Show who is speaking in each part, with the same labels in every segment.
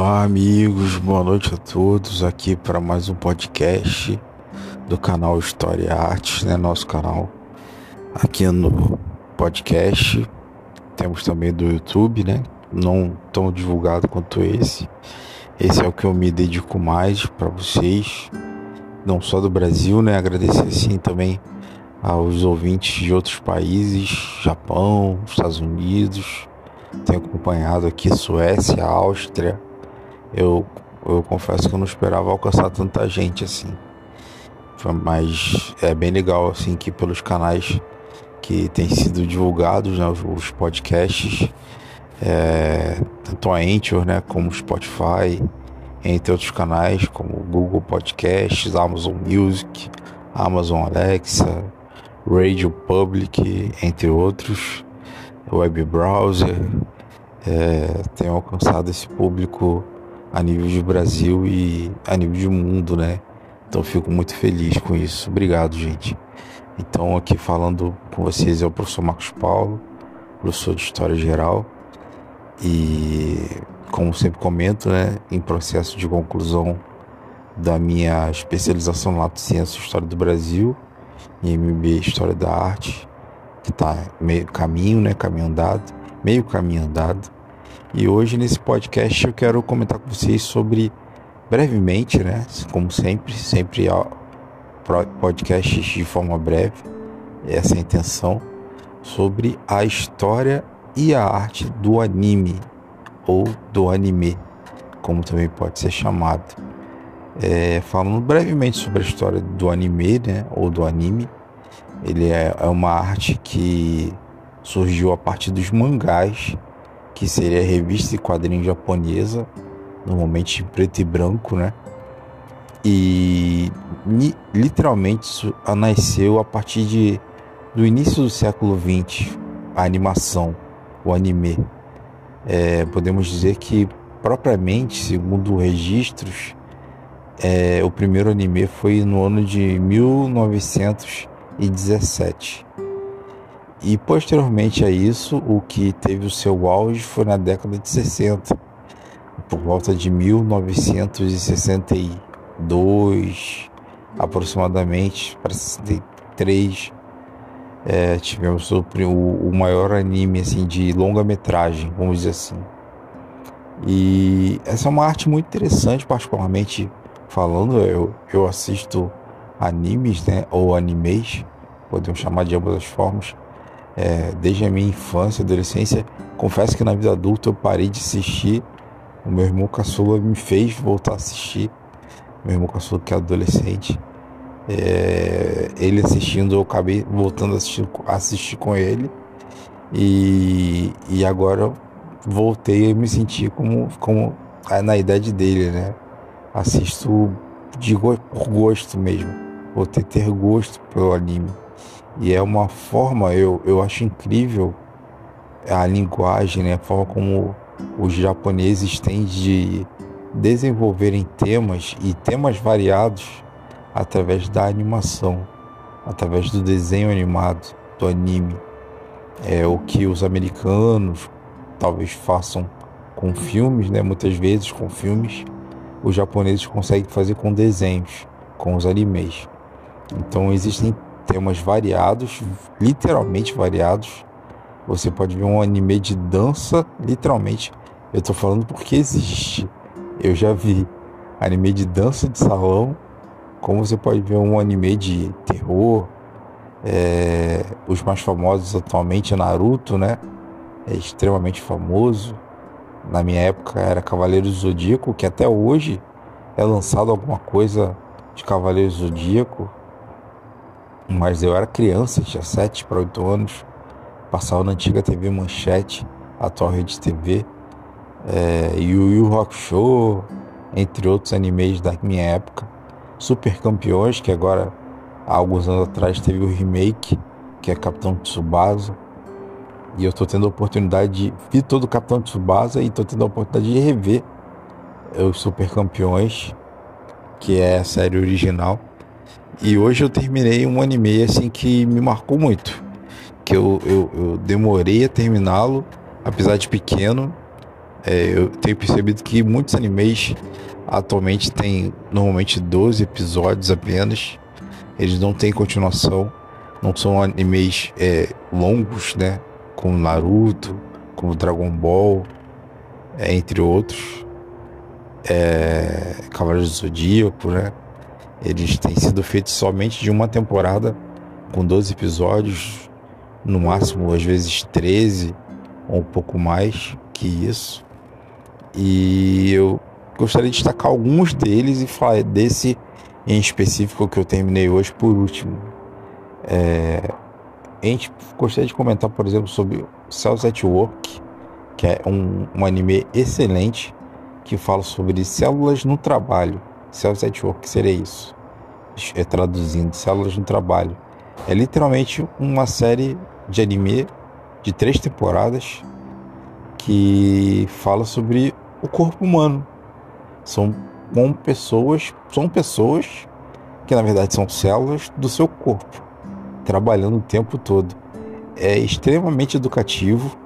Speaker 1: Olá, amigos, boa noite a todos. Aqui para mais um podcast do canal História e Artes, né? Nosso canal aqui no podcast. Temos também do YouTube, né? Não tão divulgado quanto esse. Esse é o que eu me dedico mais para vocês, não só do Brasil, né? Agradecer sim também aos ouvintes de outros países, Japão, Estados Unidos. Tenho acompanhado aqui Suécia, Áustria, eu, eu confesso que eu não esperava alcançar tanta gente assim. Mas é bem legal assim que pelos canais que têm sido divulgados, né, os, podcasts, é, tanto a Anchor, né, como Spotify, entre outros canais como Google Podcasts, Amazon Music, Amazon Alexa, Radio Public, entre outros, web browser, é, tem alcançado esse público a nível de Brasil e a nível de mundo, né? Então fico muito feliz com isso. Obrigado, gente. Então aqui falando com vocês é o professor Marcos Paulo, professor de História Geral e como sempre comento, né, em processo de conclusão da minha especialização no Lato Ciência História do Brasil e MBA História da Arte, que está meio caminho, né, caminho andado, meio caminho andado. E hoje nesse podcast eu quero comentar com vocês sobre brevemente, né, como sempre, sempre podcasts de forma breve, essa é a intenção, sobre a história e a arte do anime ou do anime, como também pode ser chamado. É, falando brevemente sobre a história do anime, né, ou do anime, ele é, é uma arte que surgiu a partir dos mangás que seria revista e quadrinho japonesa, normalmente em preto e branco, né? E literalmente nasceu a partir de, do início do século XX, a animação, o anime. É, podemos dizer que, propriamente, segundo registros, é, o primeiro anime foi no ano de 1917. E posteriormente a isso, o que teve o seu auge foi na década de 60, por volta de 1962 aproximadamente, para 63, é, tivemos o, o, maior anime assim de longa metragem, vamos dizer assim. E essa é uma arte muito interessante, particularmente falando, eu, eu assisto animes, né, ou animes, podemos chamar de ambas as formas, é, desde a minha infância, adolescência. Confesso que na vida adulta eu parei de assistir. O meu irmão caçula me fez voltar a assistir. Meu irmão caçula que é adolescente. É, ele assistindo, eu acabei voltando a assistir, assistir com ele. E, e agora voltei a me sentir como, como na idade dele, né? Assisto de, por gosto mesmo. Voltei a ter gosto pelo anime. E é uma forma, eu, eu acho incrível a linguagem, né? a forma como os japoneses têm de desenvolverem temas e temas variados através da animação, através do desenho animado, do anime. É o que os americanos talvez façam com filmes, né? Muitas vezes com filmes, os japoneses conseguem fazer com desenhos, com os animes. Então existem temas variados, literalmente variados. Você pode ver um anime de dança, literalmente. Eu tô falando porque existe. Eu já vi anime de dança de salão, como você pode ver um anime de terror. É, os mais famosos atualmente Naruto, né? É extremamente famoso. Na minha época era Cavaleiros do Zodíaco, que até hoje é lançado alguma coisa de Cavaleiros do Zodíaco. Mas eu era criança, tinha 7 para 8 anos, passava na antiga TV Manchete, atual Rede TV, é, Yu Yu Rock Show, entre outros animes da minha época. Super Campeões, que agora, há alguns anos atrás, teve o remake, que é Capitão Tsubasa. E eu estou tendo a oportunidade de. Vi todo o Capitão Tsubasa e estou tendo a oportunidade de rever os Super Campeões, que é a série original. E hoje eu terminei um anime assim que me marcou muito. Que eu, eu, eu demorei a terminá-lo, apesar de pequeno. É, eu tenho percebido que muitos animes atualmente têm normalmente 12 episódios apenas. Eles não têm continuação. Não são animes é, longos, né? Como Naruto, como Dragon Ball, é, entre outros. É, Cavaleiros do Zodíaco, né? Eles têm sido feitos somente de uma temporada, com 12 episódios, no máximo, às vezes 13 ou um pouco mais que isso. E eu gostaria de destacar alguns deles e falar desse em específico que eu terminei hoje por último. É, a gente gostaria de comentar, por exemplo, sobre Cells at Work, que é um, um anime excelente que fala sobre células no trabalho. Cells at Work seria isso. É traduzindo, células no trabalho. É literalmente uma série de anime de três temporadas que fala sobre o corpo humano. São com pessoas, são pessoas que na verdade são células do seu corpo, trabalhando o tempo todo. É extremamente educativo,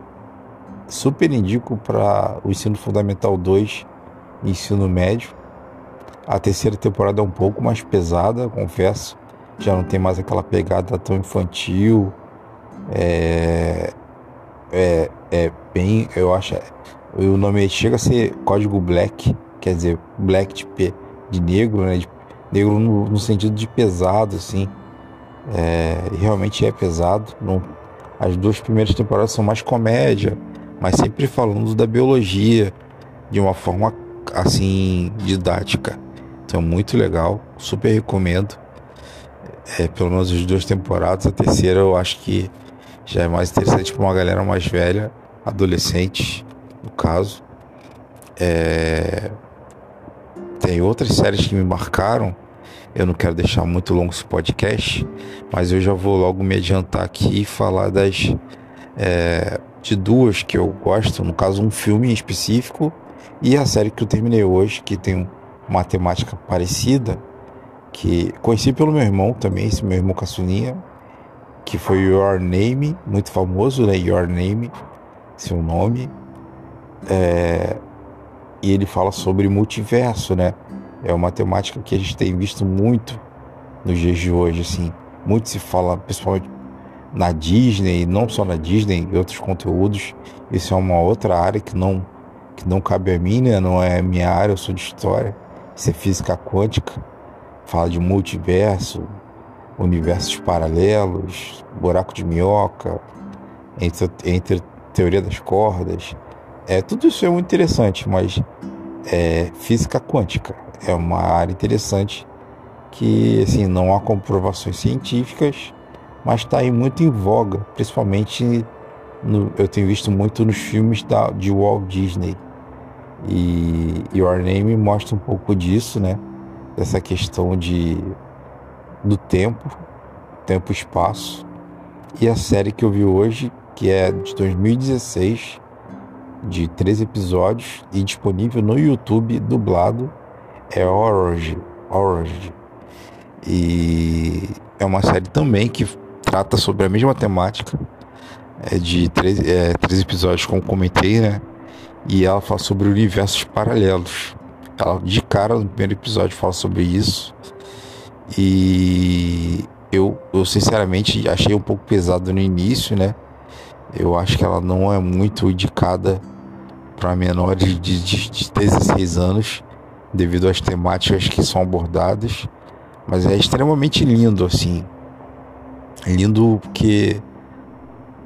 Speaker 1: super indico para o ensino fundamental 2 e ensino médio. A terceira temporada é um pouco mais pesada, confesso. Já não tem mais aquela pegada tão infantil. É, é, é bem, eu acho, o nome chega a ser código black, quer dizer, black de, de negro, né? De, negro no, no, sentido de pesado, assim. É, realmente é pesado. Não, as duas primeiras temporadas são mais comédia, mas sempre falando da biologia de uma forma assim didática. Então muito legal, super recomendo. É, pelo menos as duas temporadas. A terceira eu acho que já é mais interessante para uma galera mais velha, adolescente, no caso. É... Tem outras séries que me marcaram. Eu não quero deixar muito longo esse podcast, mas eu já vou logo me adiantar aqui e falar das é, de duas que eu gosto, no caso um filme em específico e a série que eu terminei hoje, que tem uma temática parecida, que conheci pelo meu irmão também, esse meu irmão caçulinha, que foi Your Name, muito famoso, né? Your Name, seu nome. É, e ele fala sobre multiverso, né? É uma temática que a gente tem visto muito nos dias de hoje, assim. Muito se fala, principalmente na Disney, não só na Disney, em outros conteúdos. Isso é uma outra área que não, que não cabe a mim, né? Não é minha área, eu sou de história. Isso é física quântica. Fala de multiverso, universos paralelos, buraco de minhoca, entre, entre teoria das cordas. É, tudo isso é muito interessante, mas é, física quântica é uma área interessante que assim, não há comprovações científicas, mas está aí muito em voga, principalmente no, eu tenho visto muito nos filmes da, de Walt Disney. E Your Name mostra um pouco disso, né? Dessa questão de do tempo, tempo espaço. E a série que eu vi hoje, que é de 2016, de três episódios e disponível no YouTube dublado, é Orange. Orange. E é uma série também que trata sobre a mesma temática. É de três, é, três episódios, como comentei, né? E ela fala sobre universos paralelos. Ela, de cara, no primeiro episódio, fala sobre isso. E eu, eu sinceramente achei um pouco pesado no início, né? Eu acho que ela não é muito indicada para menores de, de, de 16 anos, devido às temáticas que são abordadas. Mas é extremamente lindo, assim. Lindo porque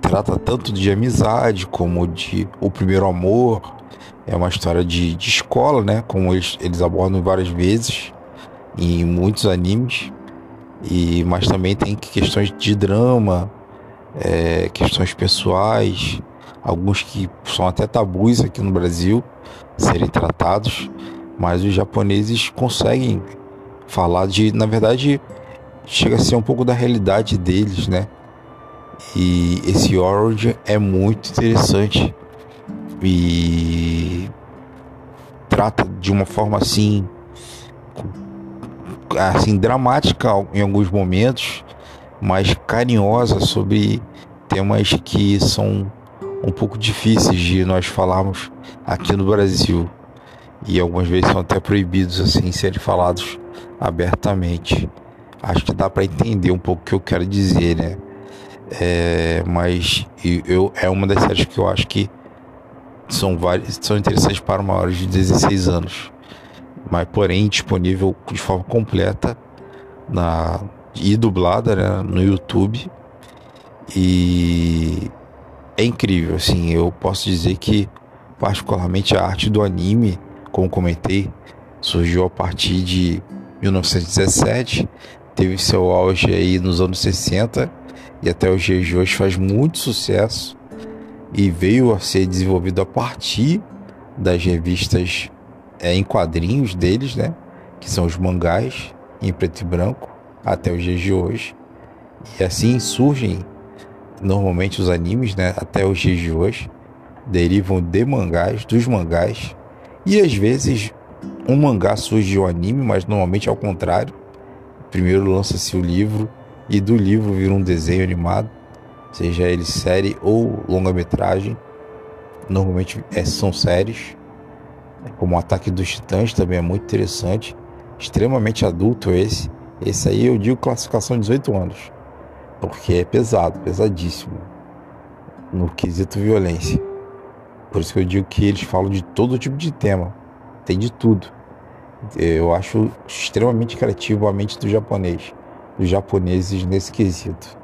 Speaker 1: trata tanto de amizade como de o primeiro amor. É uma história de, de escola, né? Como eles, eles abordam várias vezes em muitos animes, e mas também tem questões de drama, é, questões pessoais, alguns que são até tabus aqui no Brasil serem tratados, mas os japoneses conseguem falar de, na verdade, chega a ser um pouco da realidade deles, né? E esse Origin é muito interessante e trata de uma forma assim assim dramática em alguns momentos, mas carinhosa sobre temas que são um pouco difíceis de nós falarmos aqui no Brasil e algumas vezes são até proibidos assim serem falados abertamente. Acho que dá para entender um pouco o que eu quero dizer, né? É, mas eu, é uma das séries que eu acho que são, várias, são interessantes para maiores de 16 anos, mas porém disponível de forma completa na, e dublada né, no YouTube. E é incrível, assim, eu posso dizer que particularmente a arte do anime, como comentei, surgiu a partir de 1917, teve seu auge aí nos anos 60 e até os dias de hoje faz muito sucesso e veio a ser desenvolvido a partir das revistas é, em quadrinhos deles, né? Que são os mangás em preto e branco até os dias de hoje. E assim surgem normalmente os animes, né? Até os dias de hoje derivam de mangás, dos mangás. E às vezes um mangá surge de um anime, mas normalmente ao contrário. Primeiro lança-se o livro e do livro vira um desenho animado, seja ele série ou longa-metragem. Normalmente é, são séries, como o Ataque dos Titãs também é muito interessante, extremamente adulto esse. Esse aí eu digo classificação 18 anos, porque é pesado, pesadíssimo no quesito violência. Por isso que eu digo que eles falam de todo tipo de tema, tem de tudo. Eu acho extremamente criativo a mente do japonês dos japoneses nesse quesito.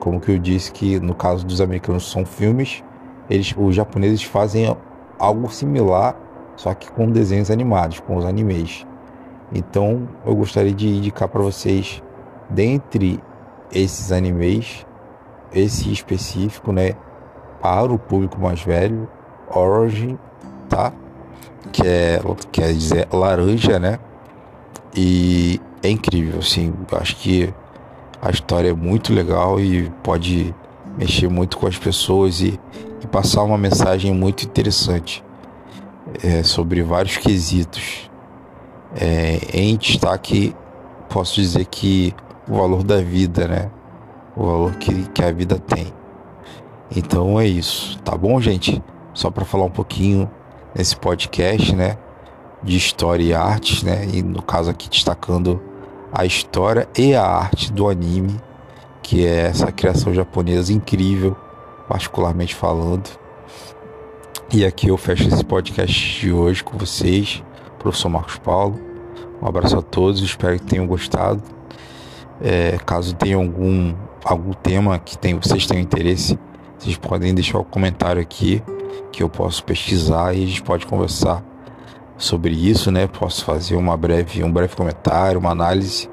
Speaker 1: Como que eu disse que no caso dos americanos são filmes, eles, os japoneses fazem algo similar, só que com desenhos animados, com os animes. Então eu gostaria de indicar para vocês, dentre esses animes, esse específico, né, para o público mais velho, Origin, tá? Que é, quer dizer laranja, né? E é incrível, assim. Acho que a história é muito legal e pode mexer muito com as pessoas e, e passar uma mensagem muito interessante é, sobre vários quesitos. É, em destaque, posso dizer que o valor da vida, né? O valor que, que a vida tem. Então é isso, tá bom, gente? Só para falar um pouquinho nesse podcast, né? De história e artes, né? E no caso aqui destacando a história e a arte do anime, que é essa criação japonesa incrível, particularmente falando. E aqui eu fecho esse podcast de hoje com vocês, professor Marcos Paulo. Um abraço a todos, espero que tenham gostado. É, caso tenha algum, algum tema que tem, vocês tenham interesse, vocês podem deixar o um comentário aqui que eu posso pesquisar e a gente pode conversar sobre isso, né? Posso fazer uma breve, um breve comentário, uma análise,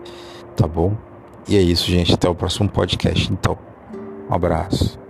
Speaker 1: tá bom? E é isso, gente. Até o próximo podcast, então. Um abraço.